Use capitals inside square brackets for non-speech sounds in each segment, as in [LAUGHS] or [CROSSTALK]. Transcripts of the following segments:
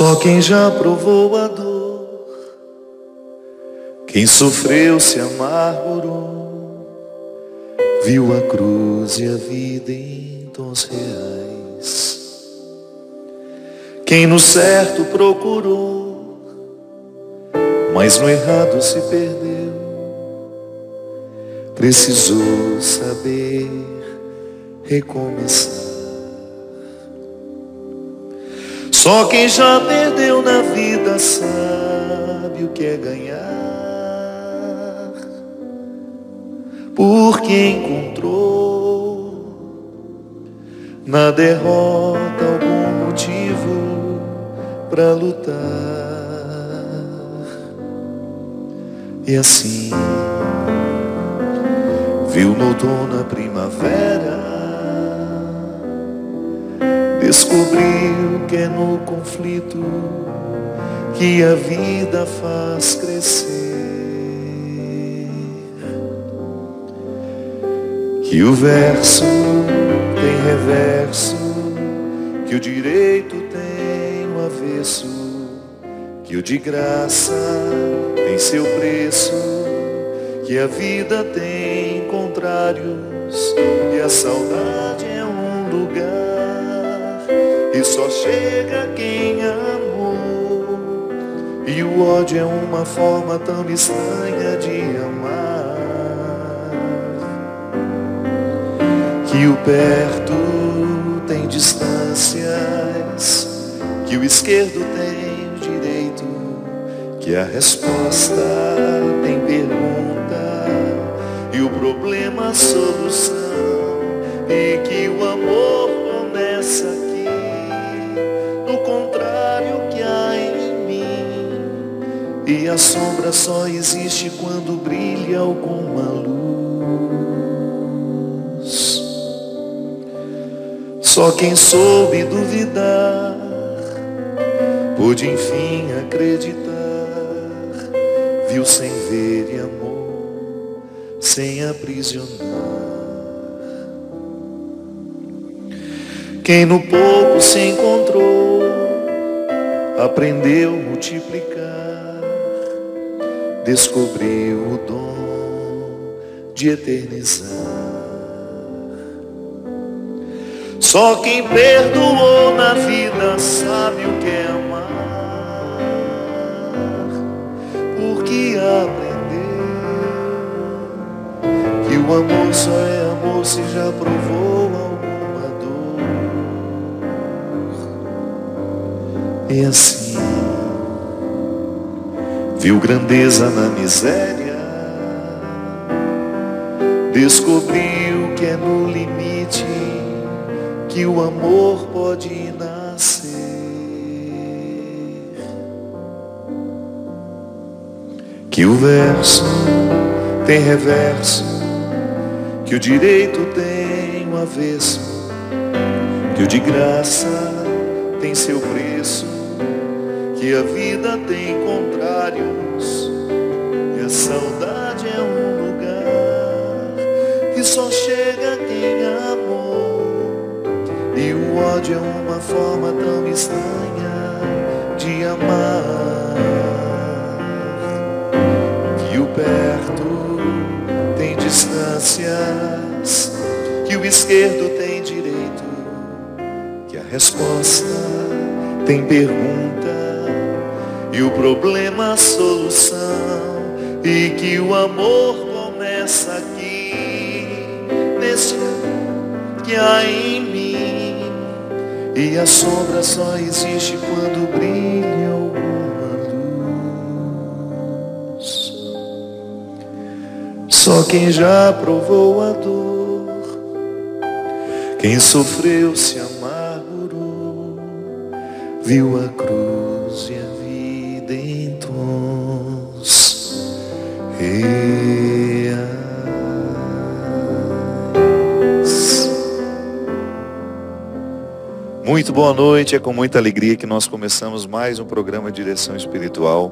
Só quem já provou a dor, quem sofreu se amargurou, viu a cruz e a vida em tons reais. Quem no certo procurou, mas no errado se perdeu, precisou saber recomeçar. Só quem já perdeu na vida sabe o que é ganhar. Porque encontrou na derrota algum motivo para lutar. E assim viu no outono a primavera Descobriu que é no conflito que a vida faz crescer. Que o verso tem reverso, que o direito tem o avesso, que o de graça tem seu preço, que a vida tem contrários e a saudade chega quem amou. E o ódio é uma forma tão estranha de amar. Que o perto tem distâncias, que o esquerdo tem o direito, que a resposta tem pergunta e o problema a solução, e que o amor E a sombra só existe quando brilha alguma luz. Só quem soube duvidar pôde enfim acreditar. Viu sem ver e amor, sem aprisionar. Quem no pouco se encontrou, aprendeu multiplicar descobriu o dom de eternizar. Só quem perdoou na vida sabe o que é amar, porque aprendeu que o amor só é amor se já provou alguma dor. E assim viu grandeza na miséria, descobriu que é no limite que o amor pode nascer. Que o verso tem reverso, que o direito tem o avesso, que o de graça tem seu preço que a vida tem contrários. E a saudade é um lugar que só chega quem amou. E o ódio é uma forma tão estranha de amar. Que o perto tem distâncias que o esquerdo tem direito que a resposta tem pergunta e o problema a solução e que o amor começa aqui nesse que há em mim. E a sombra só existe quando brilha alguma luz. Só quem já provou a dor quem sofreu se amargurou viu a cruz Muito boa noite, é com muita alegria que nós começamos mais um programa de direção espiritual.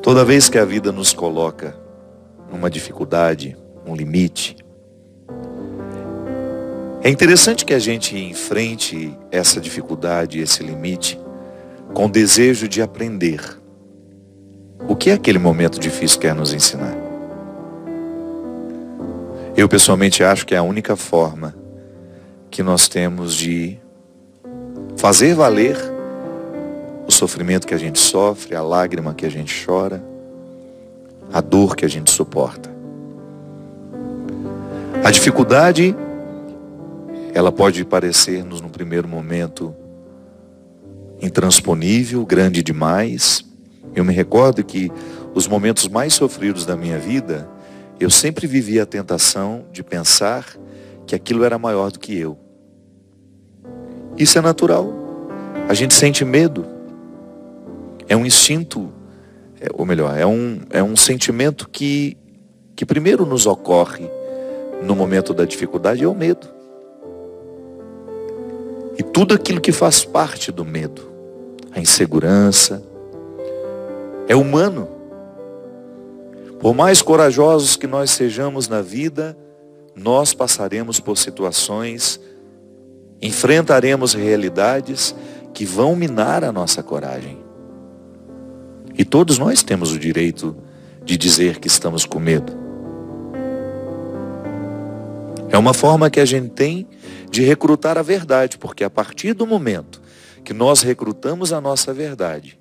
Toda vez que a vida nos coloca numa dificuldade, um limite, É interessante que a gente enfrente essa dificuldade, esse limite, com o desejo de aprender. O que aquele momento difícil quer nos ensinar? Eu pessoalmente acho que é a única forma que nós temos de fazer valer o sofrimento que a gente sofre, a lágrima que a gente chora, a dor que a gente suporta. A dificuldade, ela pode parecer-nos no primeiro momento intransponível, grande demais. Eu me recordo que os momentos mais sofridos da minha vida, eu sempre vivia a tentação de pensar que aquilo era maior do que eu. Isso é natural. A gente sente medo. É um instinto, é, ou melhor, é um, é um sentimento que, que primeiro nos ocorre no momento da dificuldade é o medo. E tudo aquilo que faz parte do medo, a insegurança, é humano. Por mais corajosos que nós sejamos na vida, nós passaremos por situações, enfrentaremos realidades que vão minar a nossa coragem. E todos nós temos o direito de dizer que estamos com medo. É uma forma que a gente tem de recrutar a verdade, porque a partir do momento que nós recrutamos a nossa verdade,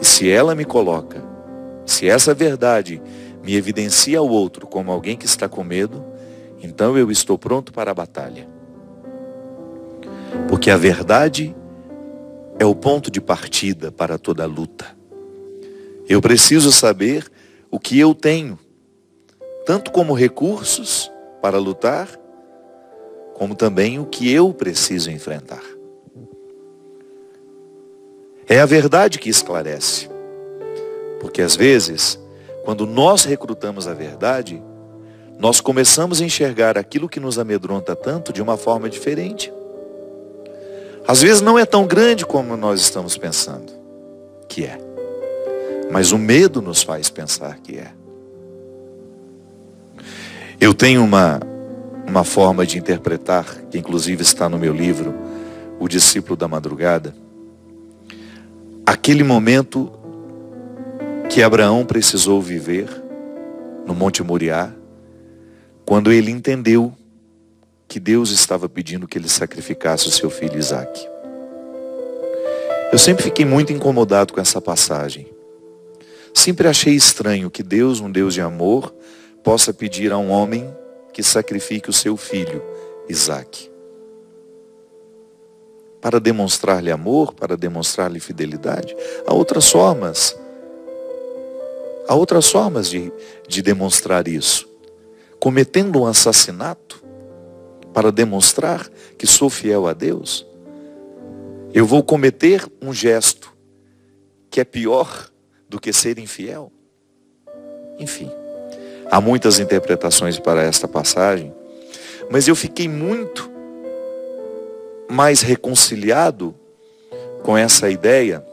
e se ela me coloca, se essa verdade me evidencia ao outro como alguém que está com medo, então eu estou pronto para a batalha. Porque a verdade é o ponto de partida para toda luta. Eu preciso saber o que eu tenho, tanto como recursos, para lutar, como também o que eu preciso enfrentar. É a verdade que esclarece. Porque às vezes, quando nós recrutamos a verdade, nós começamos a enxergar aquilo que nos amedronta tanto de uma forma diferente. Às vezes não é tão grande como nós estamos pensando que é. Mas o medo nos faz pensar que é. Eu tenho uma, uma forma de interpretar, que inclusive está no meu livro, O Discípulo da Madrugada. Aquele momento que Abraão precisou viver no Monte Moriá, quando ele entendeu que Deus estava pedindo que ele sacrificasse o seu filho Isaac. Eu sempre fiquei muito incomodado com essa passagem. Sempre achei estranho que Deus, um Deus de amor, possa pedir a um homem que sacrifique o seu filho, Isaac. Para demonstrar-lhe amor, para demonstrar-lhe fidelidade. Há outras formas. Há outras formas de, de demonstrar isso. Cometendo um assassinato para demonstrar que sou fiel a Deus. Eu vou cometer um gesto que é pior do que ser infiel. Enfim. Há muitas interpretações para esta passagem, mas eu fiquei muito mais reconciliado com essa ideia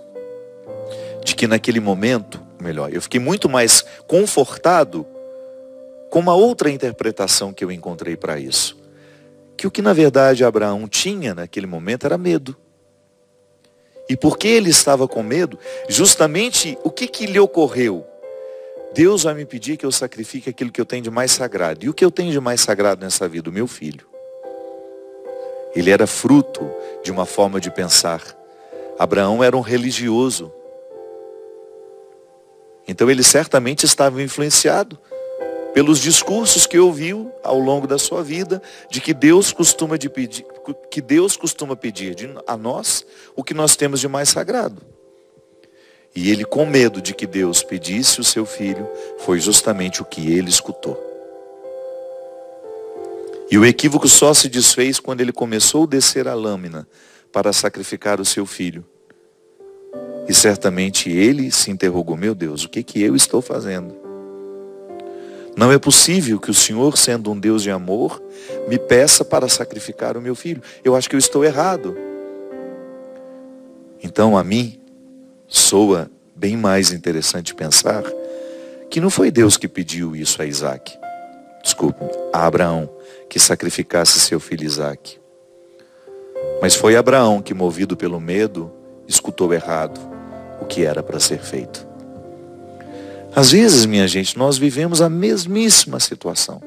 de que naquele momento, melhor, eu fiquei muito mais confortado com uma outra interpretação que eu encontrei para isso. Que o que na verdade Abraão tinha naquele momento era medo. E porque ele estava com medo, justamente o que, que lhe ocorreu? Deus vai me pedir que eu sacrifique aquilo que eu tenho de mais sagrado. E o que eu tenho de mais sagrado nessa vida? O meu filho. Ele era fruto de uma forma de pensar. Abraão era um religioso. Então ele certamente estava influenciado pelos discursos que ouviu ao longo da sua vida de que Deus costuma de pedir, que Deus costuma pedir a nós o que nós temos de mais sagrado. E ele, com medo de que Deus pedisse o seu filho, foi justamente o que ele escutou. E o equívoco só se desfez quando ele começou a descer a lâmina para sacrificar o seu filho. E certamente ele se interrogou: Meu Deus, o que, que eu estou fazendo? Não é possível que o Senhor, sendo um Deus de amor, me peça para sacrificar o meu filho. Eu acho que eu estou errado. Então a mim soa bem mais interessante pensar que não foi Deus que pediu isso a Isaac, desculpe, a Abraão, que sacrificasse seu filho Isaque. Mas foi Abraão que, movido pelo medo, escutou errado o que era para ser feito. Às vezes, minha gente, nós vivemos a mesmíssima situação.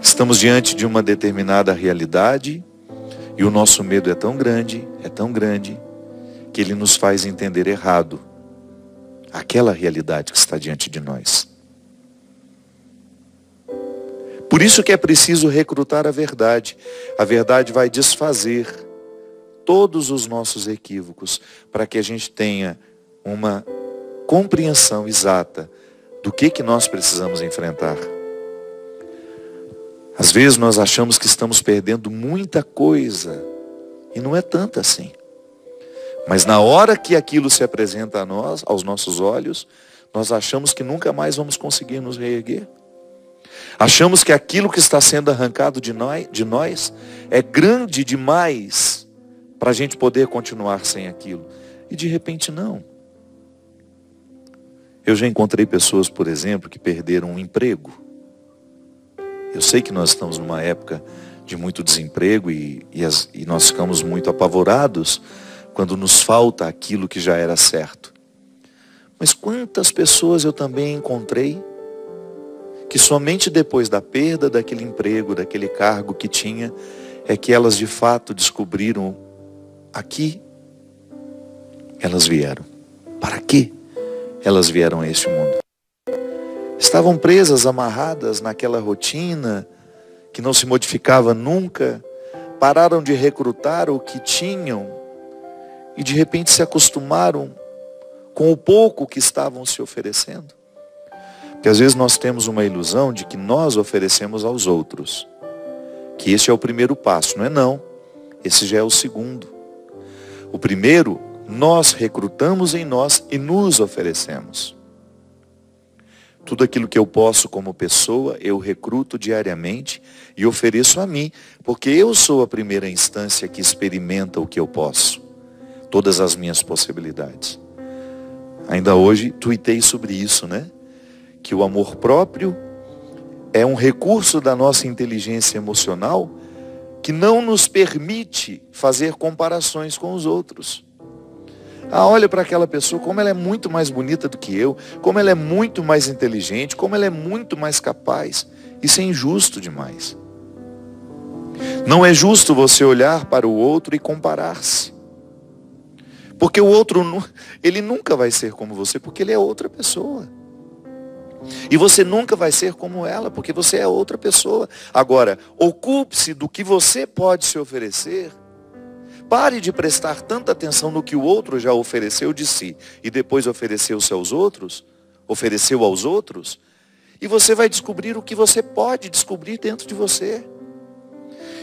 Estamos diante de uma determinada realidade e o nosso medo é tão grande, é tão grande, que ele nos faz entender errado aquela realidade que está diante de nós. Por isso que é preciso recrutar a verdade. A verdade vai desfazer todos os nossos equívocos para que a gente tenha uma compreensão exata do que, que nós precisamos enfrentar. Às vezes nós achamos que estamos perdendo muita coisa e não é tanta assim. Mas na hora que aquilo se apresenta a nós, aos nossos olhos, nós achamos que nunca mais vamos conseguir nos reerguer. Achamos que aquilo que está sendo arrancado de nós, de nós é grande demais para a gente poder continuar sem aquilo. E de repente não. Eu já encontrei pessoas, por exemplo, que perderam um emprego. Eu sei que nós estamos numa época de muito desemprego e, e, as, e nós ficamos muito apavorados quando nos falta aquilo que já era certo. Mas quantas pessoas eu também encontrei que somente depois da perda daquele emprego, daquele cargo que tinha, é que elas de fato descobriram aqui elas vieram. Para quê elas vieram a este mundo? Estavam presas, amarradas naquela rotina que não se modificava nunca, pararam de recrutar o que tinham e de repente se acostumaram com o pouco que estavam se oferecendo. Porque às vezes nós temos uma ilusão de que nós oferecemos aos outros. Que esse é o primeiro passo, não é não. Esse já é o segundo. O primeiro, nós recrutamos em nós e nos oferecemos. Tudo aquilo que eu posso como pessoa, eu recruto diariamente e ofereço a mim, porque eu sou a primeira instância que experimenta o que eu posso todas as minhas possibilidades. Ainda hoje tuitei sobre isso, né? Que o amor próprio é um recurso da nossa inteligência emocional que não nos permite fazer comparações com os outros. Ah, olha para aquela pessoa, como ela é muito mais bonita do que eu, como ela é muito mais inteligente, como ela é muito mais capaz. Isso é injusto demais. Não é justo você olhar para o outro e comparar-se. Porque o outro, ele nunca vai ser como você, porque ele é outra pessoa. E você nunca vai ser como ela, porque você é outra pessoa. Agora, ocupe-se do que você pode se oferecer. Pare de prestar tanta atenção no que o outro já ofereceu de si e depois ofereceu-se aos outros, ofereceu aos outros, e você vai descobrir o que você pode descobrir dentro de você.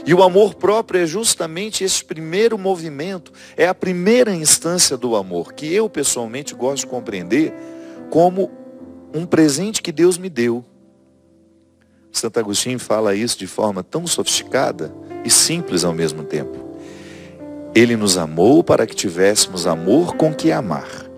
E o amor próprio é justamente esse primeiro movimento, é a primeira instância do amor, que eu pessoalmente gosto de compreender como um presente que Deus me deu. Santo Agostinho fala isso de forma tão sofisticada e simples ao mesmo tempo. Ele nos amou para que tivéssemos amor com que amar.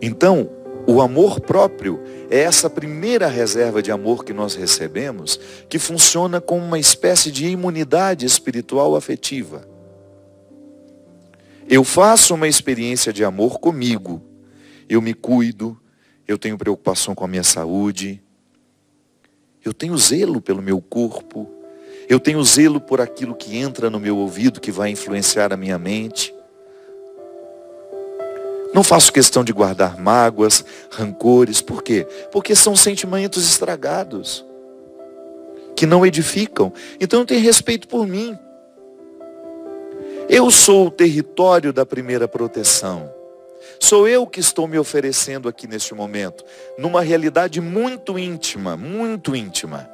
Então, o amor próprio é essa primeira reserva de amor que nós recebemos, que funciona como uma espécie de imunidade espiritual afetiva. Eu faço uma experiência de amor comigo. Eu me cuido, eu tenho preocupação com a minha saúde, eu tenho zelo pelo meu corpo, eu tenho zelo por aquilo que entra no meu ouvido que vai influenciar a minha mente. Não faço questão de guardar mágoas, rancores. Por quê? Porque são sentimentos estragados, que não edificam. Então eu tenho respeito por mim. Eu sou o território da primeira proteção. Sou eu que estou me oferecendo aqui neste momento, numa realidade muito íntima, muito íntima.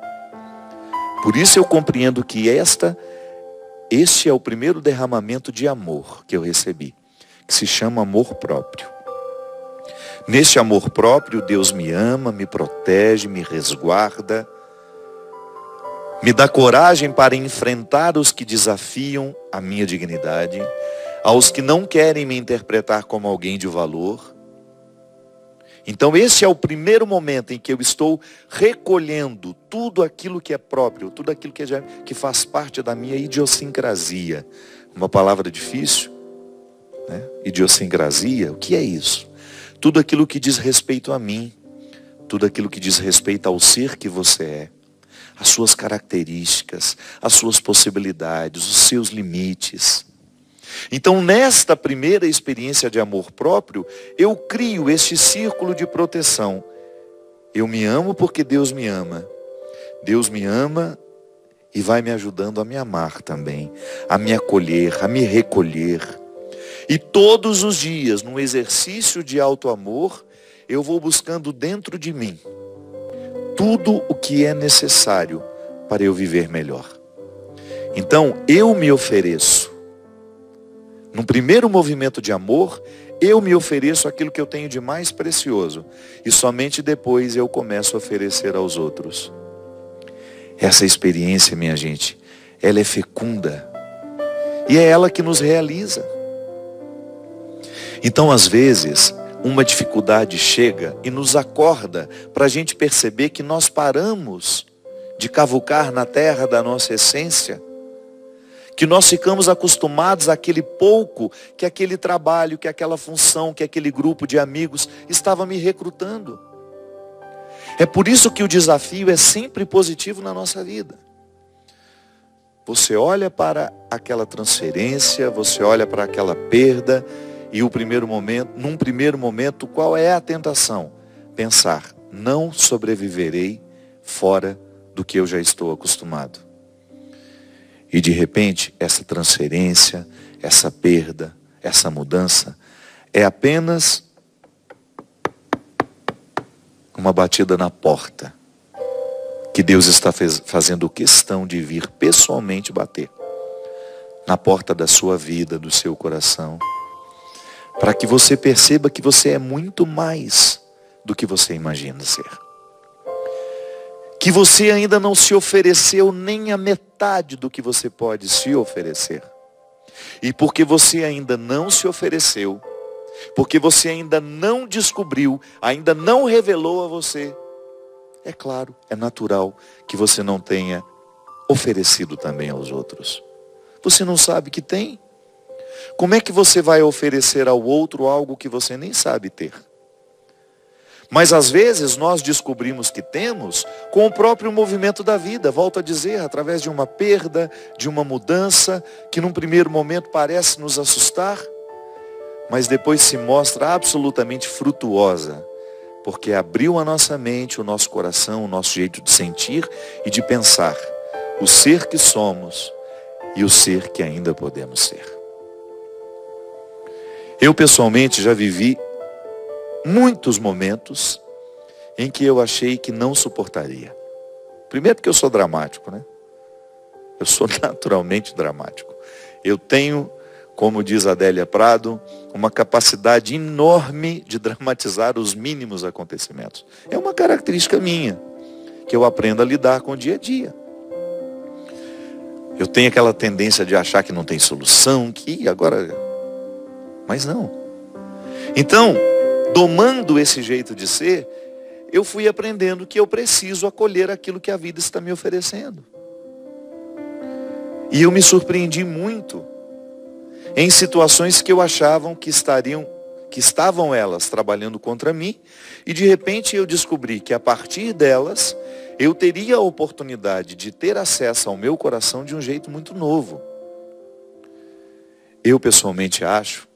Por isso eu compreendo que esta, este é o primeiro derramamento de amor que eu recebi que se chama amor próprio. Neste amor próprio, Deus me ama, me protege, me resguarda, me dá coragem para enfrentar os que desafiam a minha dignidade, aos que não querem me interpretar como alguém de valor. Então esse é o primeiro momento em que eu estou recolhendo tudo aquilo que é próprio, tudo aquilo que, é, que faz parte da minha idiosincrasia. Uma palavra difícil, né? Idiosincrasia, o que é isso? Tudo aquilo que diz respeito a mim, tudo aquilo que diz respeito ao ser que você é, as suas características, as suas possibilidades, os seus limites. Então, nesta primeira experiência de amor próprio, eu crio este círculo de proteção. Eu me amo porque Deus me ama. Deus me ama e vai me ajudando a me amar também, a me acolher, a me recolher. E todos os dias, num exercício de alto amor, eu vou buscando dentro de mim tudo o que é necessário para eu viver melhor. Então, eu me ofereço num primeiro movimento de amor, eu me ofereço aquilo que eu tenho de mais precioso. E somente depois eu começo a oferecer aos outros. Essa experiência, minha gente, ela é fecunda. E é ela que nos realiza. Então, às vezes, uma dificuldade chega e nos acorda para a gente perceber que nós paramos de cavucar na terra da nossa essência que nós ficamos acostumados àquele pouco que aquele trabalho, que aquela função, que aquele grupo de amigos estava me recrutando. É por isso que o desafio é sempre positivo na nossa vida. Você olha para aquela transferência, você olha para aquela perda e o primeiro momento, num primeiro momento, qual é a tentação? Pensar, não sobreviverei fora do que eu já estou acostumado. E de repente, essa transferência, essa perda, essa mudança é apenas uma batida na porta. Que Deus está fazendo questão de vir pessoalmente bater na porta da sua vida, do seu coração, para que você perceba que você é muito mais do que você imagina ser que você ainda não se ofereceu nem a metade do que você pode se oferecer. E porque você ainda não se ofereceu, porque você ainda não descobriu, ainda não revelou a você, é claro, é natural que você não tenha oferecido também aos outros. Você não sabe que tem? Como é que você vai oferecer ao outro algo que você nem sabe ter? Mas às vezes nós descobrimos que temos com o próprio movimento da vida, volto a dizer, através de uma perda, de uma mudança, que num primeiro momento parece nos assustar, mas depois se mostra absolutamente frutuosa, porque abriu a nossa mente, o nosso coração, o nosso jeito de sentir e de pensar o ser que somos e o ser que ainda podemos ser. Eu pessoalmente já vivi muitos momentos em que eu achei que não suportaria. Primeiro porque eu sou dramático, né? Eu sou [LAUGHS] naturalmente dramático. Eu tenho, como diz Adélia Prado, uma capacidade enorme de dramatizar os mínimos acontecimentos. É uma característica minha, que eu aprendo a lidar com o dia a dia. Eu tenho aquela tendência de achar que não tem solução, que agora. Mas não. Então, domando esse jeito de ser, eu fui aprendendo que eu preciso acolher aquilo que a vida está me oferecendo. E eu me surpreendi muito em situações que eu achavam que estariam que estavam elas trabalhando contra mim, e de repente eu descobri que a partir delas eu teria a oportunidade de ter acesso ao meu coração de um jeito muito novo. Eu pessoalmente acho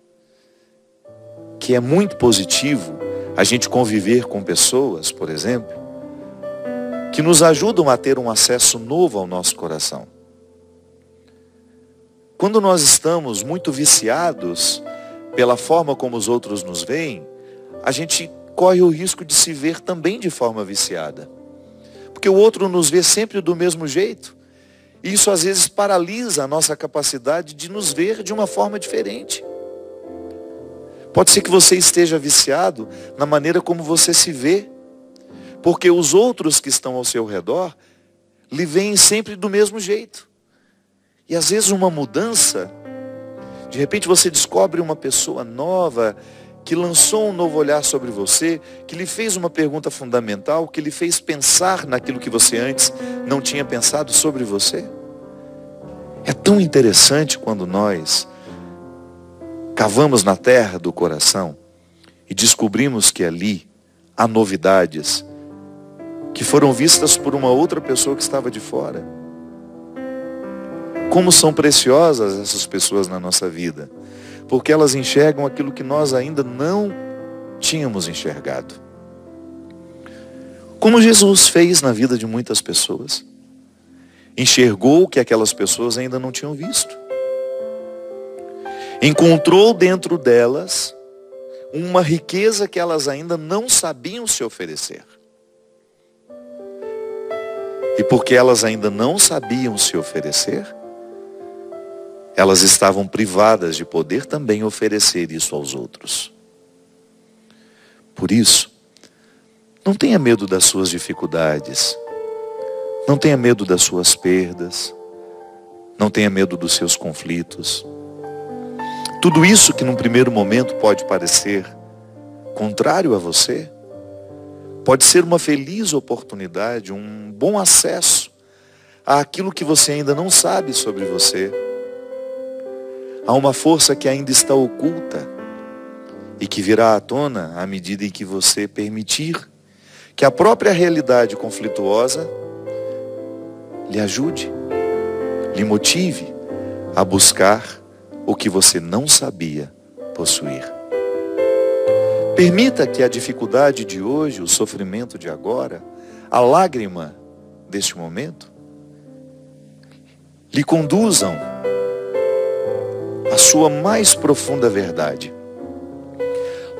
que é muito positivo a gente conviver com pessoas, por exemplo, que nos ajudam a ter um acesso novo ao nosso coração. Quando nós estamos muito viciados pela forma como os outros nos veem, a gente corre o risco de se ver também de forma viciada. Porque o outro nos vê sempre do mesmo jeito. E isso às vezes paralisa a nossa capacidade de nos ver de uma forma diferente. Pode ser que você esteja viciado na maneira como você se vê, porque os outros que estão ao seu redor lhe veem sempre do mesmo jeito. E às vezes uma mudança, de repente você descobre uma pessoa nova que lançou um novo olhar sobre você, que lhe fez uma pergunta fundamental, que lhe fez pensar naquilo que você antes não tinha pensado sobre você? É tão interessante quando nós cavamos na terra do coração e descobrimos que ali há novidades que foram vistas por uma outra pessoa que estava de fora. Como são preciosas essas pessoas na nossa vida, porque elas enxergam aquilo que nós ainda não tínhamos enxergado. Como Jesus fez na vida de muitas pessoas. Enxergou o que aquelas pessoas ainda não tinham visto. Encontrou dentro delas uma riqueza que elas ainda não sabiam se oferecer. E porque elas ainda não sabiam se oferecer, elas estavam privadas de poder também oferecer isso aos outros. Por isso, não tenha medo das suas dificuldades, não tenha medo das suas perdas, não tenha medo dos seus conflitos. Tudo isso que num primeiro momento pode parecer contrário a você, pode ser uma feliz oportunidade, um bom acesso àquilo que você ainda não sabe sobre você. Há uma força que ainda está oculta e que virá à tona à medida em que você permitir que a própria realidade conflituosa lhe ajude, lhe motive a buscar o que você não sabia possuir. Permita que a dificuldade de hoje, o sofrimento de agora, a lágrima deste momento, lhe conduzam à sua mais profunda verdade.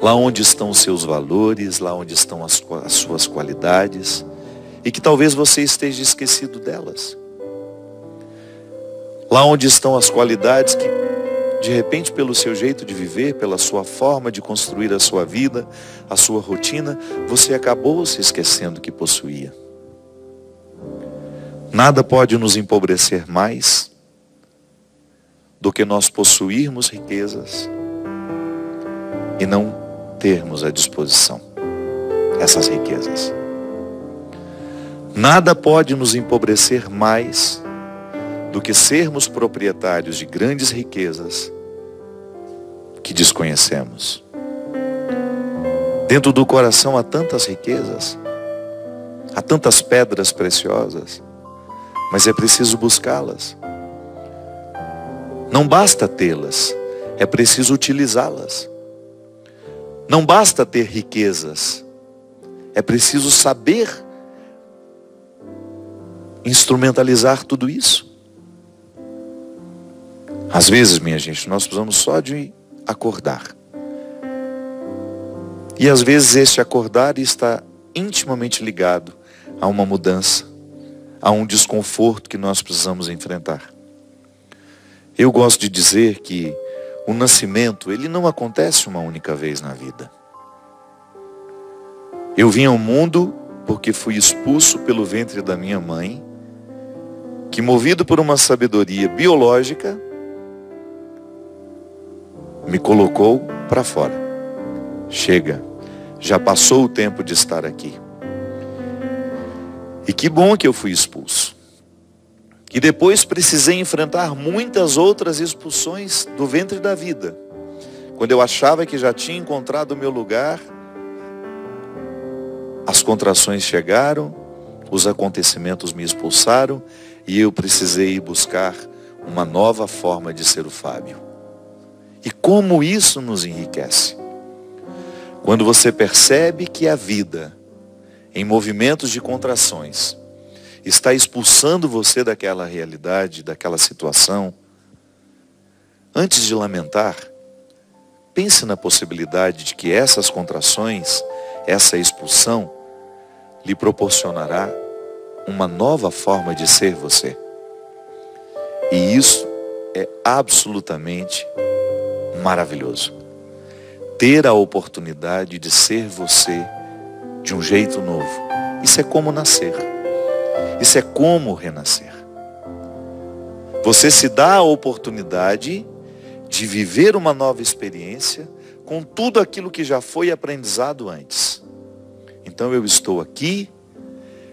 Lá onde estão os seus valores, lá onde estão as, as suas qualidades, e que talvez você esteja esquecido delas. Lá onde estão as qualidades que de repente, pelo seu jeito de viver, pela sua forma de construir a sua vida, a sua rotina, você acabou se esquecendo que possuía. Nada pode nos empobrecer mais do que nós possuirmos riquezas e não termos à disposição essas riquezas. Nada pode nos empobrecer mais do que sermos proprietários de grandes riquezas que desconhecemos. Dentro do coração há tantas riquezas, há tantas pedras preciosas, mas é preciso buscá-las. Não basta tê-las, é preciso utilizá-las. Não basta ter riquezas, é preciso saber instrumentalizar tudo isso. Às vezes, minha gente, nós precisamos só de acordar. E às vezes este acordar está intimamente ligado a uma mudança, a um desconforto que nós precisamos enfrentar. Eu gosto de dizer que o nascimento, ele não acontece uma única vez na vida. Eu vim ao mundo porque fui expulso pelo ventre da minha mãe, que movido por uma sabedoria biológica, me colocou para fora. Chega, já passou o tempo de estar aqui. E que bom que eu fui expulso. E depois precisei enfrentar muitas outras expulsões do ventre da vida. Quando eu achava que já tinha encontrado o meu lugar, as contrações chegaram, os acontecimentos me expulsaram e eu precisei buscar uma nova forma de ser o Fábio. E como isso nos enriquece. Quando você percebe que a vida, em movimentos de contrações, está expulsando você daquela realidade, daquela situação, antes de lamentar, pense na possibilidade de que essas contrações, essa expulsão, lhe proporcionará uma nova forma de ser você. E isso é absolutamente maravilhoso. Ter a oportunidade de ser você de um jeito novo. Isso é como nascer. Isso é como renascer. Você se dá a oportunidade de viver uma nova experiência com tudo aquilo que já foi aprendizado antes. Então eu estou aqui,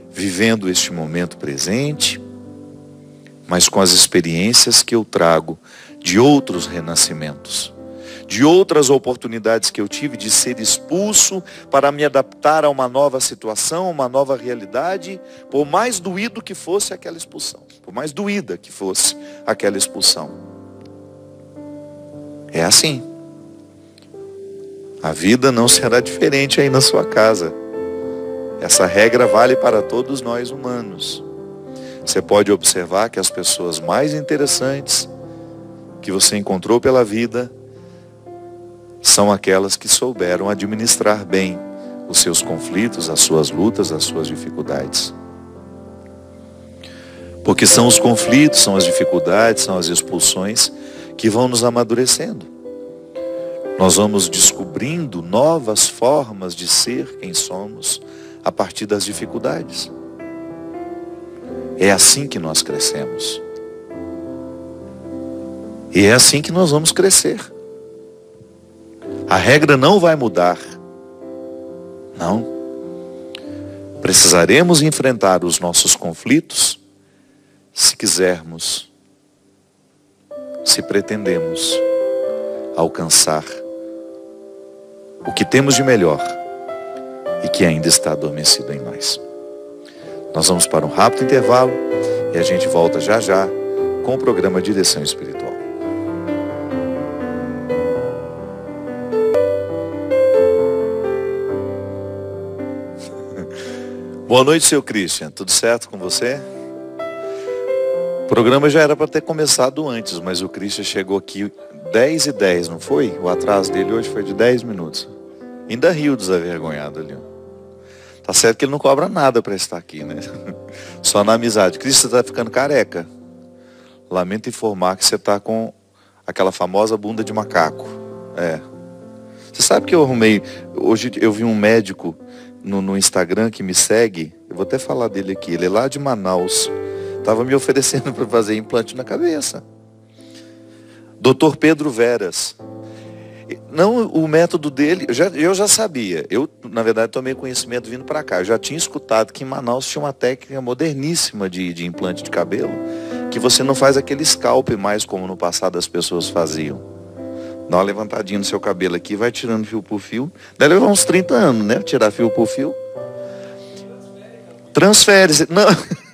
vivendo este momento presente, mas com as experiências que eu trago de outros renascimentos, de outras oportunidades que eu tive de ser expulso para me adaptar a uma nova situação, uma nova realidade, por mais doído que fosse aquela expulsão, por mais doída que fosse aquela expulsão. É assim. A vida não será diferente aí na sua casa. Essa regra vale para todos nós humanos. Você pode observar que as pessoas mais interessantes que você encontrou pela vida são aquelas que souberam administrar bem os seus conflitos, as suas lutas, as suas dificuldades. Porque são os conflitos, são as dificuldades, são as expulsões que vão nos amadurecendo. Nós vamos descobrindo novas formas de ser quem somos a partir das dificuldades. É assim que nós crescemos. E é assim que nós vamos crescer. A regra não vai mudar. Não. Precisaremos enfrentar os nossos conflitos se quisermos, se pretendemos alcançar o que temos de melhor e que ainda está adormecido em nós. Nós vamos para um rápido intervalo e a gente volta já já com o programa Direção Espiritual. Boa noite, seu Christian. Tudo certo com você? O programa já era para ter começado antes, mas o Christian chegou aqui 10 e 10, não foi? O atraso dele hoje foi de 10 minutos. Ainda riu desavergonhado ali. Tá certo que ele não cobra nada para estar aqui, né? [LAUGHS] Só na amizade. Você está ficando careca. Lamento informar que você está com aquela famosa bunda de macaco. É. Você sabe que eu arrumei. Hoje eu vi um médico no, no Instagram que me segue. Eu vou até falar dele aqui. Ele é lá de Manaus. Estava me [LAUGHS] oferecendo para fazer implante na cabeça. Doutor Pedro Veras. Não, o método dele, eu já, eu já sabia. Eu, na verdade, tomei conhecimento vindo para cá. Eu já tinha escutado que em Manaus tinha uma técnica moderníssima de, de implante de cabelo, que você não faz aquele scalp mais como no passado as pessoas faziam. Dá uma levantadinha no seu cabelo aqui, vai tirando fio por fio. Deve levar uns 30 anos, né? Tirar fio por fio. Transfere. Não. [LAUGHS]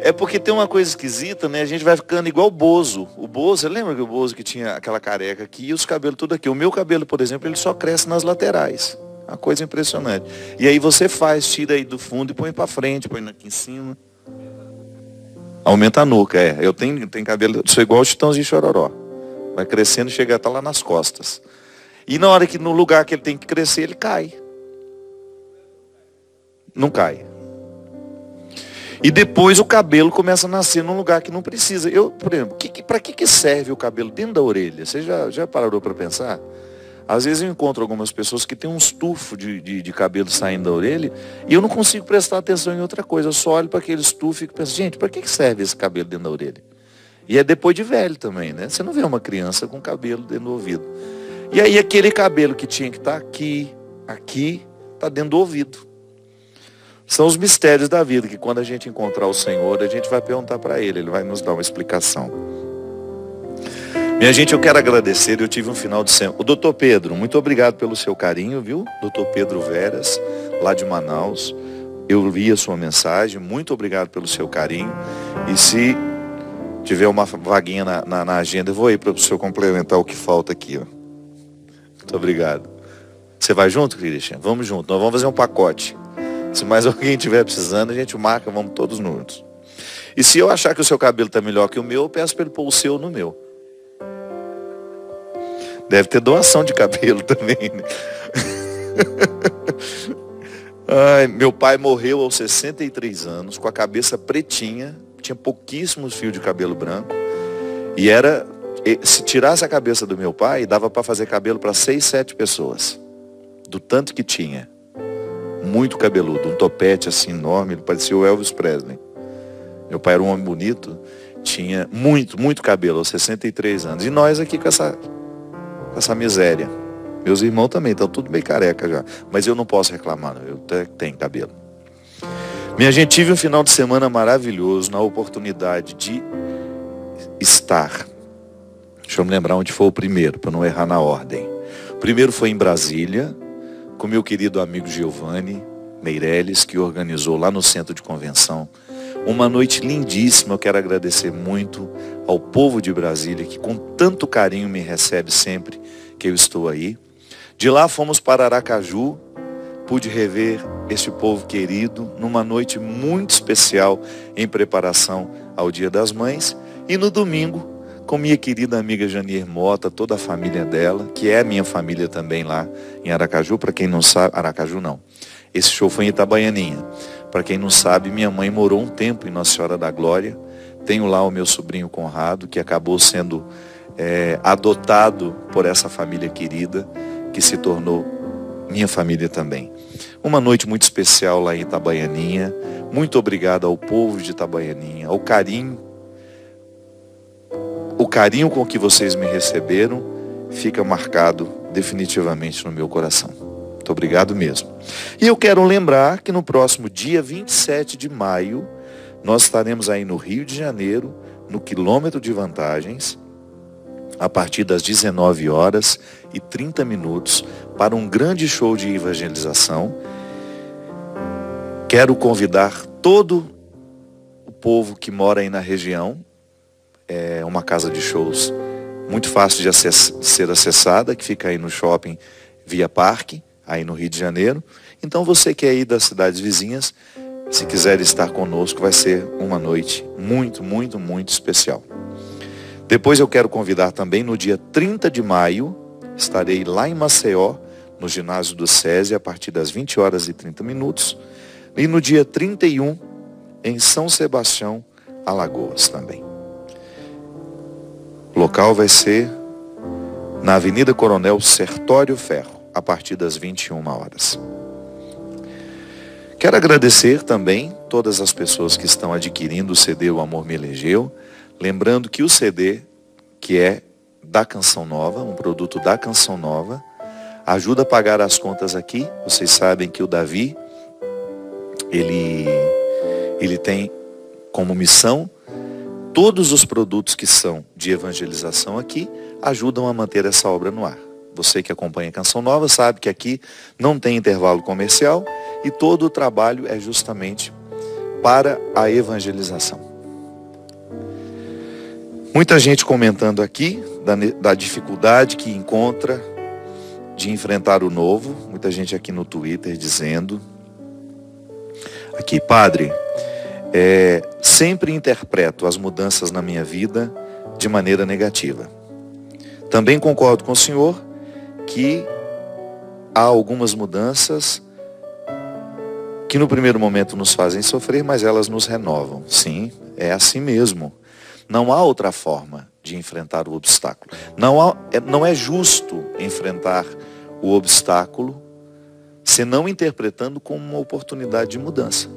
É porque tem uma coisa esquisita, né? A gente vai ficando igual o Bozo. O Bozo, lembra que o Bozo que tinha aquela careca aqui e os cabelos tudo aqui. O meu cabelo, por exemplo, ele só cresce nas laterais. Uma coisa impressionante. E aí você faz, tira aí do fundo e põe para frente, põe aqui em cima. Aumenta a nuca, é. Eu tenho, tenho cabelo, sou igual o Chitãozinho Chororó. Vai crescendo e chega até lá nas costas. E na hora que no lugar que ele tem que crescer, ele cai. Não cai. E depois o cabelo começa a nascer num lugar que não precisa. Eu, por exemplo, para que, que serve o cabelo dentro da orelha? Você já, já parou para pensar? Às vezes eu encontro algumas pessoas que têm um estufo de, de, de, cabelo saindo da orelha e eu não consigo prestar atenção em outra coisa. Eu só olho para aquele estufo e penso, gente, para que, que serve esse cabelo dentro da orelha? E é depois de velho também, né? Você não vê uma criança com cabelo dentro do ouvido. E aí aquele cabelo que tinha que estar tá aqui, aqui, está dentro do ouvido. São os mistérios da vida que quando a gente encontrar o Senhor, a gente vai perguntar para Ele, Ele vai nos dar uma explicação. Minha gente, eu quero agradecer, eu tive um final de semana. O doutor Pedro, muito obrigado pelo seu carinho, viu? Doutor Pedro Veras, lá de Manaus. Eu li a sua mensagem, muito obrigado pelo seu carinho. E se tiver uma vaguinha na, na, na agenda, eu vou aí para o senhor complementar o que falta aqui. Ó. Muito obrigado. Você vai junto, Christian? Vamos junto. Nós vamos fazer um pacote. Se mais [LAUGHS] alguém estiver precisando, a gente marca, vamos todos juntos. E se eu achar que o seu cabelo está melhor que o meu, eu peço para ele pôr o seu no meu. Deve ter doação de cabelo [LAUGHS] também, né? [LAUGHS] Ai, meu pai morreu aos 63 anos, com a cabeça pretinha, tinha pouquíssimos fios de cabelo branco. E era, se tirasse a cabeça do meu pai, dava para fazer cabelo para seis, sete pessoas. Do tanto que tinha muito cabeludo, um topete assim enorme, ele parecia o Elvis Presley. Meu pai era um homem bonito, tinha muito, muito cabelo, aos 63 anos. E nós aqui com essa, essa miséria. Meus irmãos também estão tudo bem careca já. Mas eu não posso reclamar, eu tenho cabelo. Minha gente, tive um final de semana maravilhoso na oportunidade de estar. Deixa eu me lembrar onde foi o primeiro, para não errar na ordem. O primeiro foi em Brasília, com meu querido amigo Giovanni Meirelles, que organizou lá no centro de convenção uma noite lindíssima. Eu quero agradecer muito ao povo de Brasília, que com tanto carinho me recebe sempre que eu estou aí. De lá fomos para Aracaju, pude rever este povo querido numa noite muito especial em preparação ao Dia das Mães. E no domingo, com minha querida amiga Janier Mota, toda a família dela, que é minha família também lá em Aracaju, para quem não sabe, Aracaju não. Esse show foi em Itabaianinha. Para quem não sabe, minha mãe morou um tempo em Nossa Senhora da Glória. Tenho lá o meu sobrinho Conrado, que acabou sendo é, adotado por essa família querida, que se tornou minha família também. Uma noite muito especial lá em Itabaianinha. Muito obrigado ao povo de Itabaianinha, ao carinho. O carinho com que vocês me receberam fica marcado definitivamente no meu coração. Muito obrigado mesmo. E eu quero lembrar que no próximo dia 27 de maio, nós estaremos aí no Rio de Janeiro, no quilômetro de vantagens, a partir das 19 horas e 30 minutos, para um grande show de evangelização. Quero convidar todo o povo que mora aí na região. É uma casa de shows muito fácil de, acess ser acessada, que fica aí no shopping Via Parque aí no Rio de Janeiro. Então você que é aí das cidades vizinhas, se quiser estar conosco, vai ser uma noite muito, muito, muito especial. Depois eu quero convidar também no dia 30 de maio, estarei lá em Maceió, no ginásio do SESI, a partir das 20 horas e 30 minutos. E no dia 31, em São Sebastião, Alagoas também. O local vai ser na Avenida Coronel Sertório Ferro a partir das 21 horas. Quero agradecer também todas as pessoas que estão adquirindo o CD O Amor Me Elegeu, lembrando que o CD, que é da Canção Nova, um produto da Canção Nova, ajuda a pagar as contas aqui. Vocês sabem que o Davi, ele, ele tem como missão todos os produtos que são de evangelização aqui ajudam a manter essa obra no ar. Você que acompanha Canção Nova sabe que aqui não tem intervalo comercial e todo o trabalho é justamente para a evangelização. Muita gente comentando aqui da, da dificuldade que encontra de enfrentar o novo. Muita gente aqui no Twitter dizendo. Aqui, padre, é, sempre interpreto as mudanças na minha vida de maneira negativa. Também concordo com o senhor que há algumas mudanças que no primeiro momento nos fazem sofrer, mas elas nos renovam. Sim, é assim mesmo. Não há outra forma de enfrentar o obstáculo. Não, há, é, não é justo enfrentar o obstáculo senão interpretando como uma oportunidade de mudança.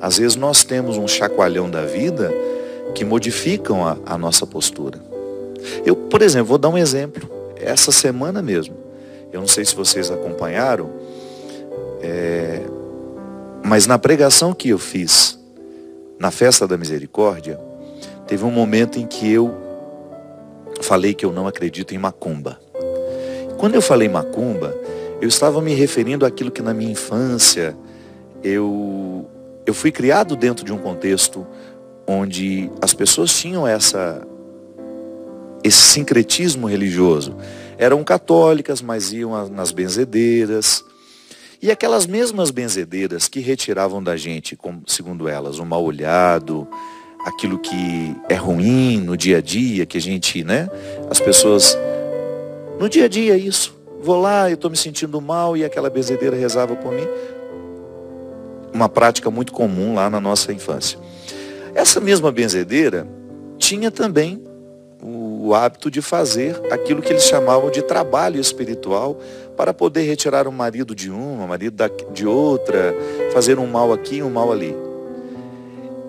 Às vezes nós temos um chacoalhão da vida que modificam a, a nossa postura. Eu, por exemplo, vou dar um exemplo. Essa semana mesmo, eu não sei se vocês acompanharam, é, mas na pregação que eu fiz na festa da misericórdia, teve um momento em que eu falei que eu não acredito em macumba. Quando eu falei macumba, eu estava me referindo àquilo que na minha infância eu, eu fui criado dentro de um contexto onde as pessoas tinham essa, esse sincretismo religioso eram católicas, mas iam nas benzedeiras. E aquelas mesmas benzedeiras que retiravam da gente, segundo elas, o mal olhado, aquilo que é ruim no dia a dia, que a gente, né? As pessoas. No dia a dia, isso. Vou lá, eu estou me sentindo mal e aquela benzedeira rezava por mim. Uma prática muito comum lá na nossa infância. Essa mesma benzedeira tinha também o hábito de fazer aquilo que eles chamavam de trabalho espiritual para poder retirar o marido de uma, o marido de outra, fazer um mal aqui, um mal ali.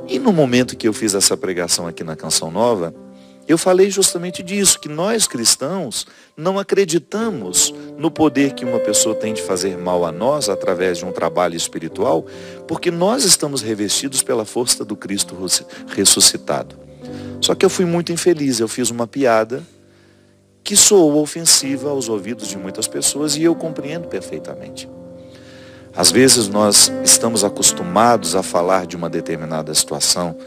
E no momento que eu fiz essa pregação aqui na Canção Nova, Eu falei justamente disso, que nós cristãos não acreditamos no poder que uma pessoa tem de fazer mal a nós através de um trabalho espiritual, porque nós estamos revestidos pela força do Cristo ressuscitado. Só que eu fui muito infeliz, eu fiz uma piada que soou ofensiva aos ouvidos de muitas pessoas e eu compreendo perfeitamente. Às vezes nós estamos acostumados a falar de uma determinada situação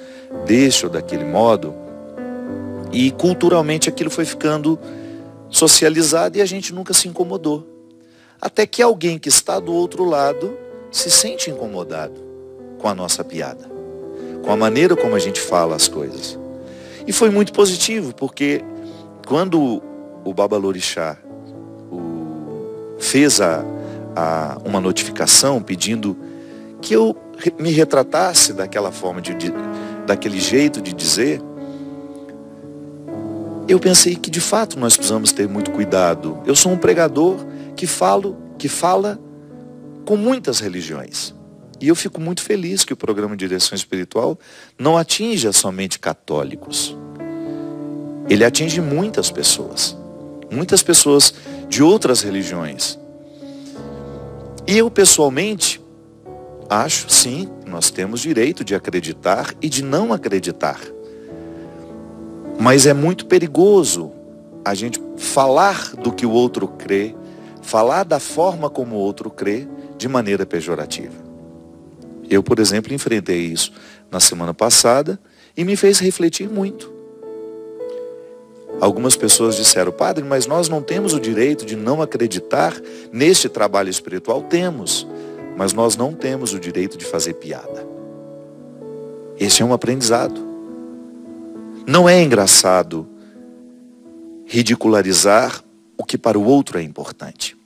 deste ou daquele modo, e culturalmente aquilo foi ficando socializado e a gente nunca se incomodou. Até que alguém que está do outro lado se sente incomodado com a nossa piada, com a maneira como a gente fala as coisas. E foi muito positivo, porque quando o Babalorixá o, fez a, a, uma notificação pedindo que eu me retratasse daquela forma, de, de, daquele jeito de dizer, eu pensei que de fato nós precisamos ter muito cuidado. Eu sou um pregador que falo, que fala com muitas religiões. E eu fico muito feliz que o programa de direção espiritual não atinja somente católicos. Ele atinge muitas pessoas. Muitas pessoas de outras religiões. E eu pessoalmente acho, sim, nós temos direito de acreditar e de não acreditar. Mas é muito perigoso a gente falar do que o outro crê, falar da forma como o outro crê de maneira pejorativa. Eu, por exemplo, enfrentei isso na semana passada e me fez refletir muito. Algumas pessoas disseram, padre, mas nós não temos o direito de não acreditar neste trabalho espiritual. Temos, mas nós não temos o direito de fazer piada. Esse é um aprendizado. Não é engraçado ridicularizar o que para o outro é importante.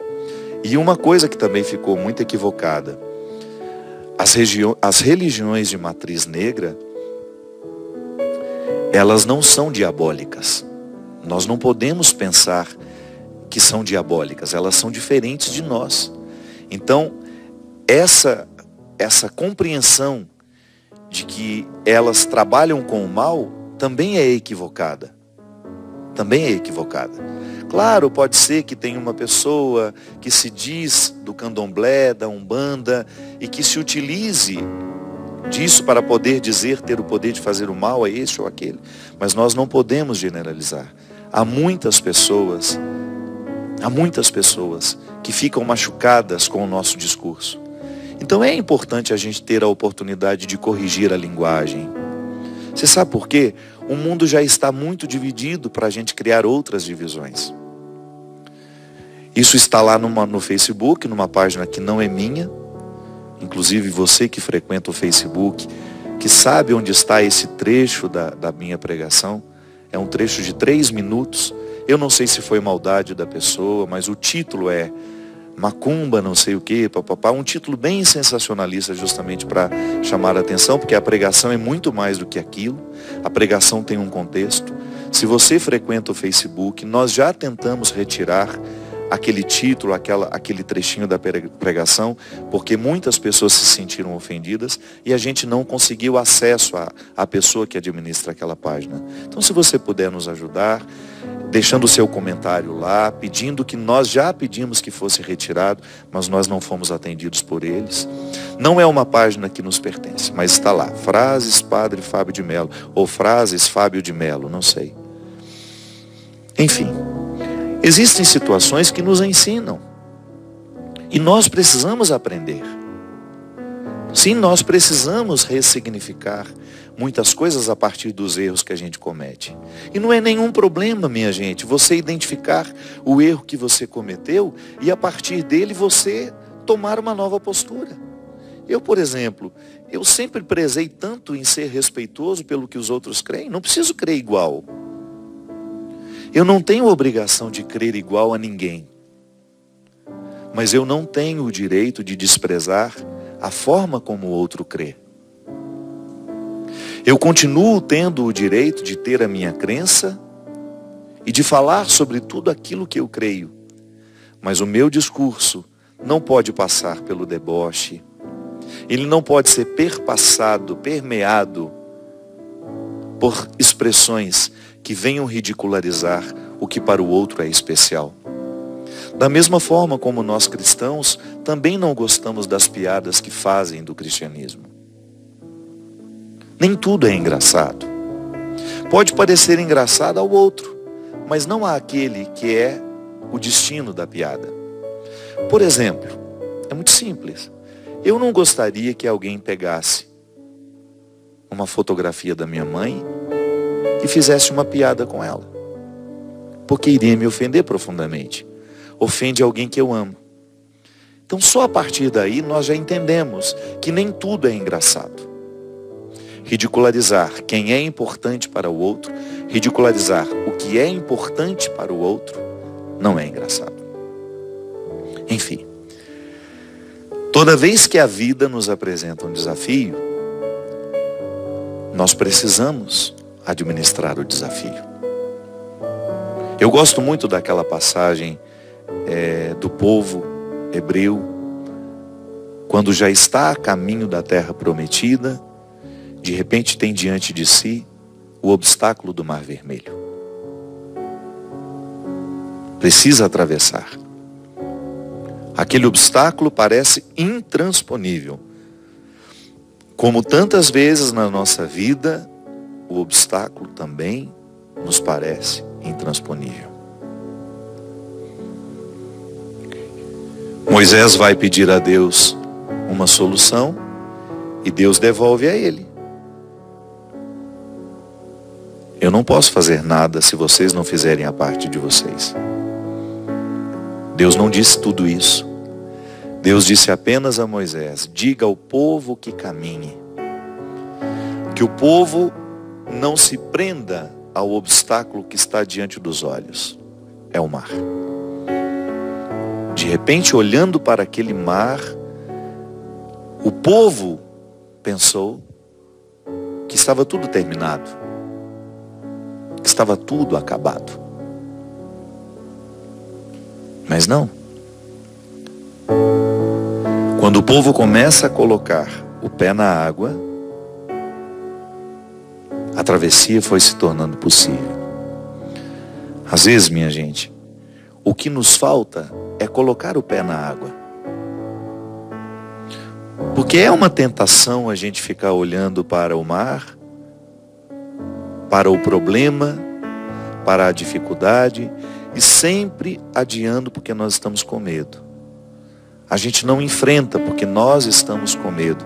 E uma coisa que também ficou muito equivocada, as, as religiões de matriz negra, elas não são diabólicas. Nós não podemos pensar que são diabólicas, elas são diferentes de nós. Então, essa, essa compreensão de que elas trabalham com o mal também é equivocada. Também é equivocada. Claro, pode ser que tenha uma pessoa que se diz do candomblé, da umbanda, e que se utilize disso para poder dizer ter o poder de fazer o mal a este ou aquele. Mas nós não podemos generalizar. Há muitas pessoas, há muitas pessoas que ficam machucadas com o nosso discurso. Então é importante a gente ter a oportunidade de corrigir a linguagem você sabe por quê? O mundo já está muito dividido para a gente criar outras divisões. Isso está lá numa, no Facebook, numa página que não é minha. Inclusive você que frequenta o Facebook, que sabe onde está esse trecho da, da minha pregação. É um trecho de três minutos. Eu não sei se foi maldade da pessoa, mas o título é macumba, não sei o que, papapá, um título bem sensacionalista justamente para chamar a atenção, porque a pregação é muito mais do que aquilo, a pregação tem um contexto. Se você frequenta o Facebook, nós já tentamos retirar aquele título, aquela, aquele trechinho da pregação, porque muitas pessoas se sentiram ofendidas e a gente não conseguiu acesso à, à pessoa que administra aquela página. Então, se você puder nos ajudar, deixando o seu comentário lá, pedindo que nós já pedimos que fosse retirado, mas nós não fomos atendidos por eles. Não é uma página que nos pertence, mas está lá, frases Padre Fábio de Melo, ou frases Fábio de Melo, não sei. Enfim, existem situações que nos ensinam. E nós precisamos aprender. Sim, nós precisamos ressignificar muitas coisas a partir dos erros que a gente comete. E não é nenhum problema, minha gente, você identificar o erro que você cometeu e a partir dele você tomar uma nova postura. Eu, por exemplo, eu sempre prezei tanto em ser respeitoso pelo que os outros creem, não preciso crer igual. Eu não tenho obrigação de crer igual a ninguém. Mas eu não tenho o direito de desprezar a forma como o outro crê. Eu continuo tendo o direito de ter a minha crença e de falar sobre tudo aquilo que eu creio. Mas o meu discurso não pode passar pelo deboche. Ele não pode ser perpassado, permeado por expressões que venham ridicularizar o que para o outro é especial. Da mesma forma como nós cristãos também não gostamos das piadas que fazem do cristianismo. Nem tudo é engraçado. Pode parecer engraçado ao outro, mas não àquele que é o destino da piada. Por exemplo, é muito simples. Eu não gostaria que alguém pegasse uma fotografia da minha mãe e fizesse uma piada com ela. Porque iria me ofender profundamente. Ofende alguém que eu amo. Então só a partir daí nós já entendemos que nem tudo é engraçado. Ridicularizar quem é importante para o outro, ridicularizar o que é importante para o outro, não é engraçado. Enfim, toda vez que a vida nos apresenta um desafio, nós precisamos administrar o desafio. Eu gosto muito daquela passagem é, do povo hebreu, quando já está a caminho da terra prometida, de repente tem diante de si o obstáculo do Mar Vermelho. Precisa atravessar. Aquele obstáculo parece intransponível. Como tantas vezes na nossa vida, o obstáculo também nos parece intransponível. Moisés vai pedir a Deus uma solução e Deus devolve a ele. Eu não posso fazer nada se vocês não fizerem a parte de vocês. Deus não disse tudo isso. Deus disse apenas a Moisés: diga ao povo que caminhe. Que o povo não se prenda ao obstáculo que está diante dos olhos. É o mar. De repente, olhando para aquele mar, o povo pensou que estava tudo terminado, estava tudo acabado. Mas não. Quando o povo começa a colocar o pé na água, a travessia foi se tornando possível. Às vezes, minha gente, o que nos falta é colocar o pé na água. Porque é uma tentação a gente ficar olhando para o mar, para o problema, para a dificuldade e sempre adiando porque nós estamos com medo. A gente não enfrenta porque nós estamos com medo.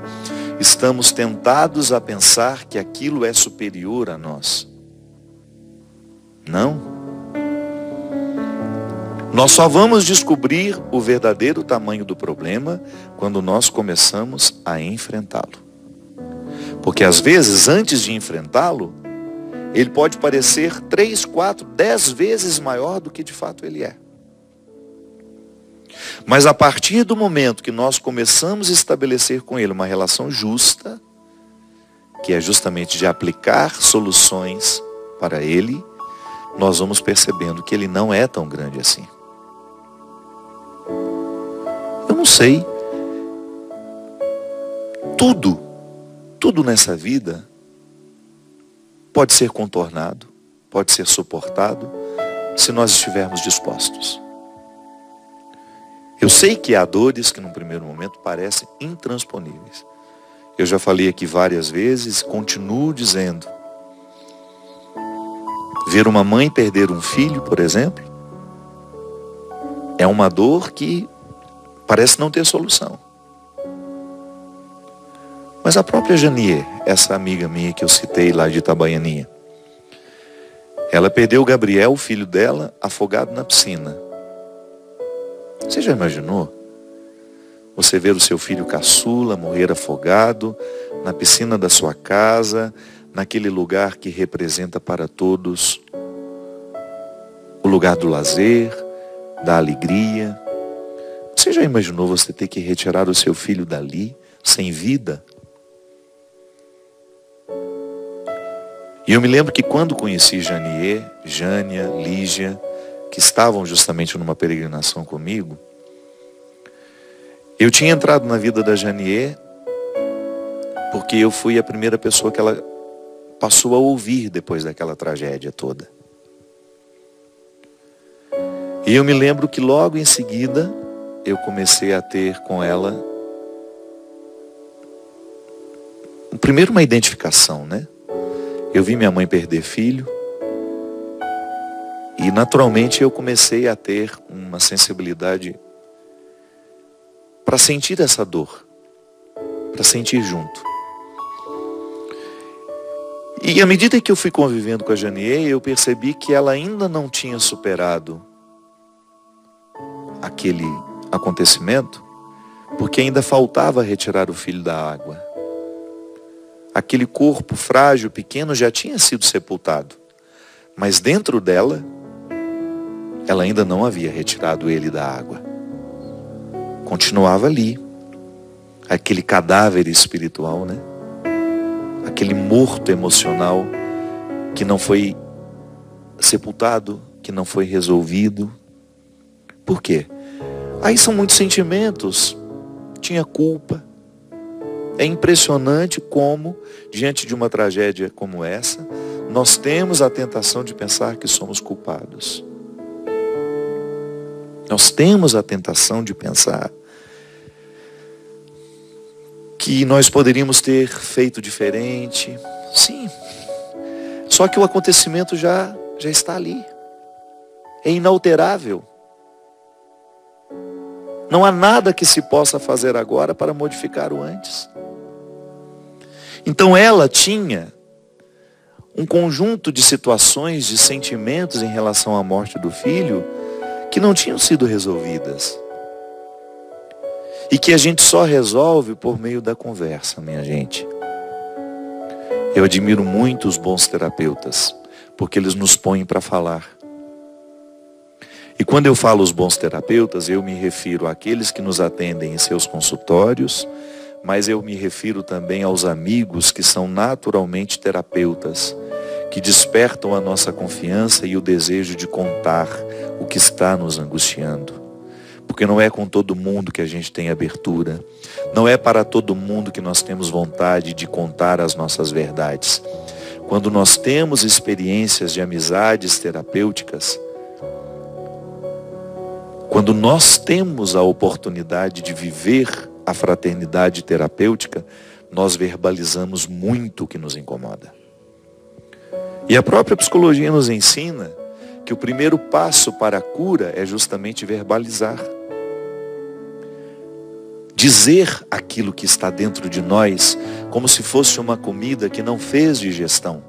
Estamos tentados a pensar que aquilo é superior a nós. Não. Nós só vamos descobrir o verdadeiro tamanho do problema quando nós começamos a enfrentá-lo. Porque às vezes, antes de enfrentá-lo, ele pode parecer três, quatro, dez vezes maior do que de fato ele é. Mas a partir do momento que nós começamos a estabelecer com Ele uma relação justa, que é justamente de aplicar soluções para Ele, nós vamos percebendo que Ele não é tão grande assim. Eu não sei. Tudo, tudo nessa vida pode ser contornado, pode ser suportado, se nós estivermos dispostos. Eu sei que há dores que num primeiro momento parecem intransponíveis. Eu já falei aqui várias vezes, continuo dizendo. Ver uma mãe perder um filho, por exemplo, é uma dor que parece não ter solução. Mas a própria Janier, essa amiga minha que eu citei lá de Itabaianinha, ela perdeu o Gabriel, o filho dela, afogado na piscina. Você já imaginou? Você ver o seu filho caçula morrer afogado na piscina da sua casa, naquele lugar que representa para todos o lugar do lazer, da alegria. Você já imaginou você ter que retirar o seu filho dali, sem vida? E eu me lembro que quando conheci Janier, Jânia, Lígia, que estavam justamente numa peregrinação comigo, eu tinha entrado na vida da Janier porque eu fui a primeira pessoa que ela passou a ouvir depois daquela tragédia toda. E eu me lembro que logo em seguida eu comecei a ter com ela primeiro uma identificação, né? Eu vi minha mãe perder filho e naturalmente eu comecei a ter uma sensibilidade para sentir essa dor, para sentir junto. E à medida que eu fui convivendo com a Janier, eu percebi que ela ainda não tinha superado aquele acontecimento, porque ainda faltava retirar o filho da água. Aquele corpo frágil, pequeno, já tinha sido sepultado. Mas dentro dela, ela ainda não havia retirado ele da água. Continuava ali. Aquele cadáver espiritual, né? Aquele morto emocional que não foi sepultado, que não foi resolvido. Por quê? Aí são muitos sentimentos. Tinha culpa, é impressionante como, diante de uma tragédia como essa, nós temos a tentação de pensar que somos culpados. Nós temos a tentação de pensar que nós poderíamos ter feito diferente. Sim. Só que o acontecimento já, já está ali. É inalterável. Não há nada que se possa fazer agora para modificar o antes. Então ela tinha um conjunto de situações, de sentimentos em relação à morte do filho que não tinham sido resolvidas. E que a gente só resolve por meio da conversa, minha gente. Eu admiro muito os bons terapeutas, porque eles nos põem para falar. E quando eu falo os bons terapeutas, eu me refiro àqueles que nos atendem em seus consultórios, mas eu me refiro também aos amigos que são naturalmente terapeutas, que despertam a nossa confiança e o desejo de contar o que está nos angustiando. Porque não é com todo mundo que a gente tem abertura, não é para todo mundo que nós temos vontade de contar as nossas verdades. Quando nós temos experiências de amizades terapêuticas, quando nós temos a oportunidade de viver a fraternidade terapêutica, nós verbalizamos muito o que nos incomoda. E a própria psicologia nos ensina que o primeiro passo para a cura é justamente verbalizar. Dizer aquilo que está dentro de nós como se fosse uma comida que não fez digestão.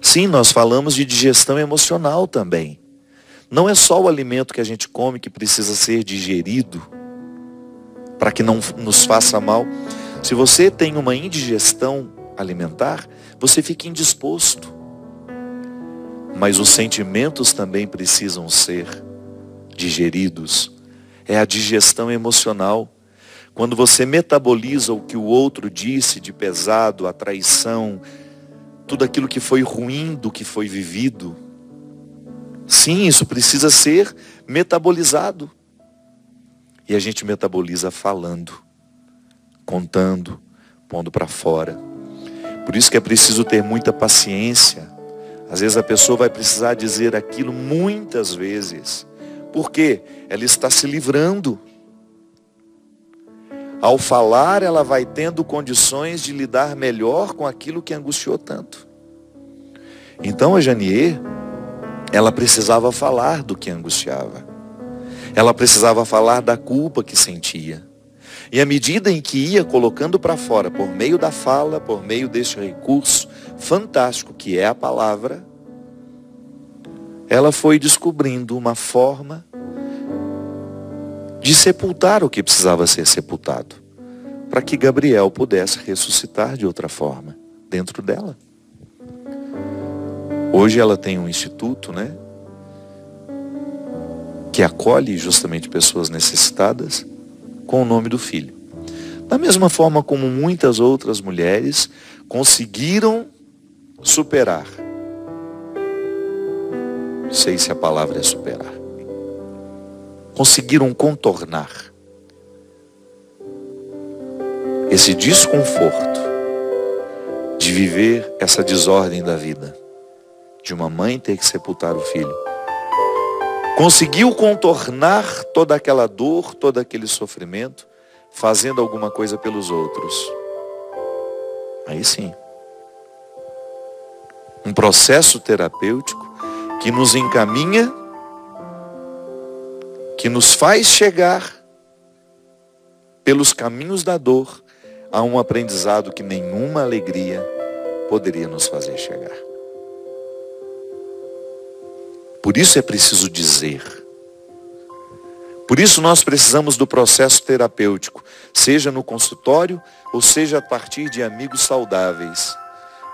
Sim, nós falamos de digestão emocional também. Não é só o alimento que a gente come que precisa ser digerido para que não nos faça mal. Se você tem uma indigestão alimentar, você fica indisposto. Mas os sentimentos também precisam ser digeridos. É a digestão emocional. Quando você metaboliza o que o outro disse de pesado, a traição, tudo aquilo que foi ruim do que foi vivido. Sim, isso precisa ser metabolizado. E a gente metaboliza falando, contando, pondo para fora. Por isso que é preciso ter muita paciência. Às vezes a pessoa vai precisar dizer aquilo muitas vezes. Porque ela está se livrando. Ao falar, ela vai tendo condições de lidar melhor com aquilo que angustiou tanto. Então a Janier, ela precisava falar do que angustiava. Ela precisava falar da culpa que sentia. E à medida em que ia colocando para fora, por meio da fala, por meio deste recurso fantástico que é a palavra, ela foi descobrindo uma forma de sepultar o que precisava ser sepultado, para que Gabriel pudesse ressuscitar de outra forma dentro dela. Hoje ela tem um instituto, né? Que acolhe justamente pessoas necessitadas com o nome do filho. Da mesma forma como muitas outras mulheres conseguiram superar. Não sei se a palavra é superar. Conseguiram contornar esse desconforto de viver essa desordem da vida, de uma mãe ter que sepultar o filho. Conseguiu contornar toda aquela dor, todo aquele sofrimento, fazendo alguma coisa pelos outros. Aí sim. Um processo terapêutico que nos encaminha, que nos faz chegar pelos caminhos da dor a um aprendizado que nenhuma alegria poderia nos fazer chegar. Por isso é preciso dizer. Por isso nós precisamos do processo terapêutico, seja no consultório ou seja a partir de amigos saudáveis,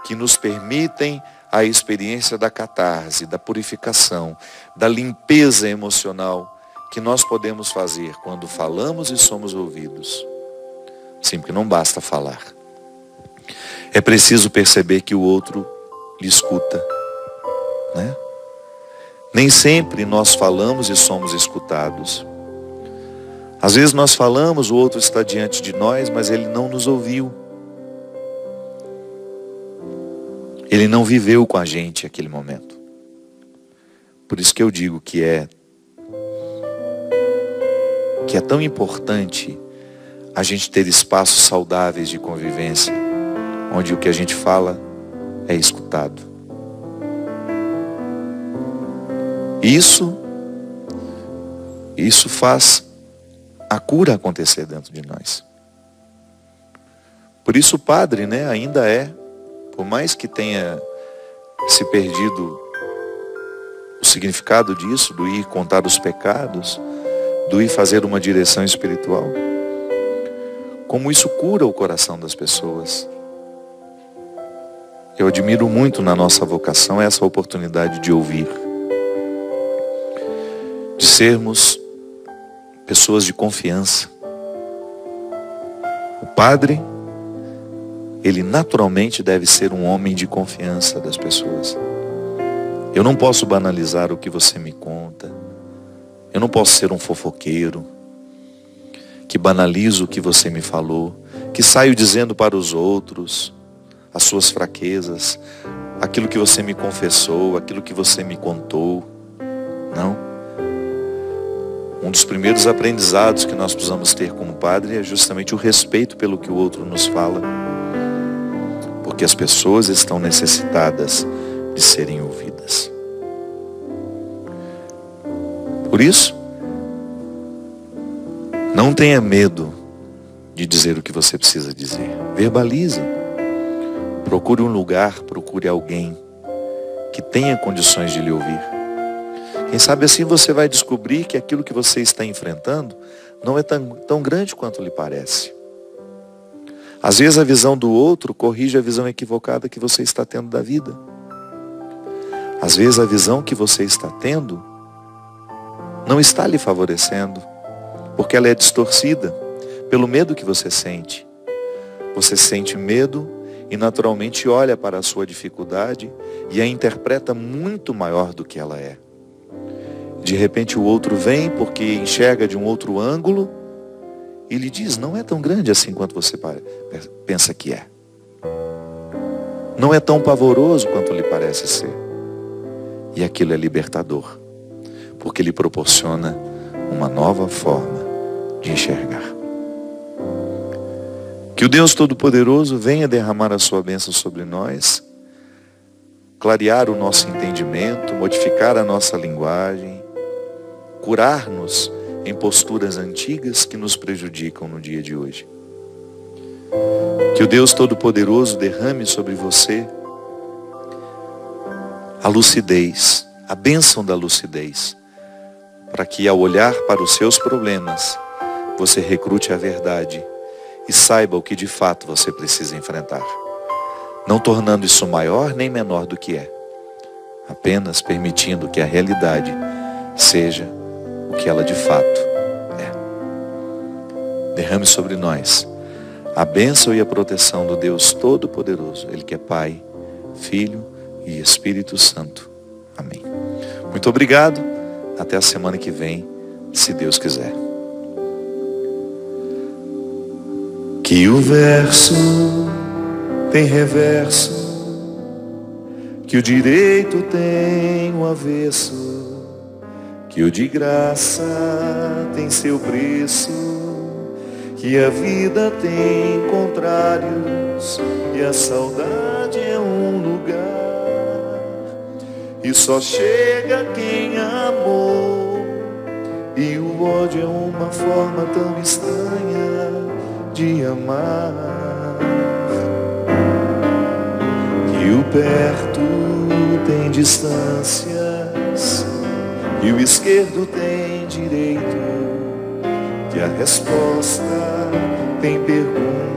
que nos permitem a experiência da catarse, da purificação, da limpeza emocional que nós podemos fazer quando falamos e somos ouvidos. Sim, porque não basta falar. É preciso perceber que o outro lhe escuta. Né? Nem sempre nós falamos e somos escutados. Às vezes nós falamos, o outro está diante de nós, mas ele não nos ouviu. Ele não viveu com a gente aquele momento. Por isso que eu digo que é que é tão importante a gente ter espaços saudáveis de convivência, onde o que a gente fala é escutado. Isso isso faz a cura acontecer dentro de nós. Por isso o padre, né, ainda é por mais que tenha se perdido o significado disso, do ir contar os pecados, do ir fazer uma direção espiritual, como isso cura o coração das pessoas. Eu admiro muito na nossa vocação essa oportunidade de ouvir, de sermos pessoas de confiança. O padre ele naturalmente deve ser um homem de confiança das pessoas. Eu não posso banalizar o que você me conta. Eu não posso ser um fofoqueiro que banalizo o que você me falou, que saio dizendo para os outros as suas fraquezas, aquilo que você me confessou, aquilo que você me contou. Não. Um dos primeiros aprendizados que nós precisamos ter como padre é justamente o respeito pelo que o outro nos fala porque as pessoas estão necessitadas de serem ouvidas. Por isso, não tenha medo de dizer o que você precisa dizer. Verbalize. Procure um lugar, procure alguém que tenha condições de lhe ouvir. Quem sabe assim você vai descobrir que aquilo que você está enfrentando não é tão, tão grande quanto lhe parece. Às vezes a visão do outro corrige a visão equivocada que você está tendo da vida. Às vezes a visão que você está tendo não está lhe favorecendo, porque ela é distorcida pelo medo que você sente. Você sente medo e naturalmente olha para a sua dificuldade e a interpreta muito maior do que ela é. De repente o outro vem porque enxerga de um outro ângulo e lhe diz: não é tão grande assim quanto você pensa que é. Não é tão pavoroso quanto lhe parece ser. E aquilo é libertador, porque lhe proporciona uma nova forma de enxergar. Que o Deus Todo-Poderoso venha derramar a sua bênção sobre nós, clarear o nosso entendimento, modificar a nossa linguagem, curar-nos em posturas antigas que nos prejudicam no dia de hoje. Que o Deus Todo-Poderoso derrame sobre você a lucidez, a bênção da lucidez, para que ao olhar para os seus problemas, você recrute a verdade e saiba o que de fato você precisa enfrentar. Não tornando isso maior nem menor do que é, apenas permitindo que a realidade seja o que ela de fato é. Derrame sobre nós a bênção e a proteção do Deus Todo-Poderoso, Ele que é Pai, Filho e Espírito Santo. Amém. Muito obrigado. Até a semana que vem, se Deus quiser. Que o verso tem reverso, que o direito tem o avesso, que o de graça tem seu preço, que a vida tem contrários e a saudade é um lugar. E só chega quem amou e o ódio é uma forma tão estranha de amar. Que o perto tem distâncias e o esquerdo tem direito que a resposta tem perguntas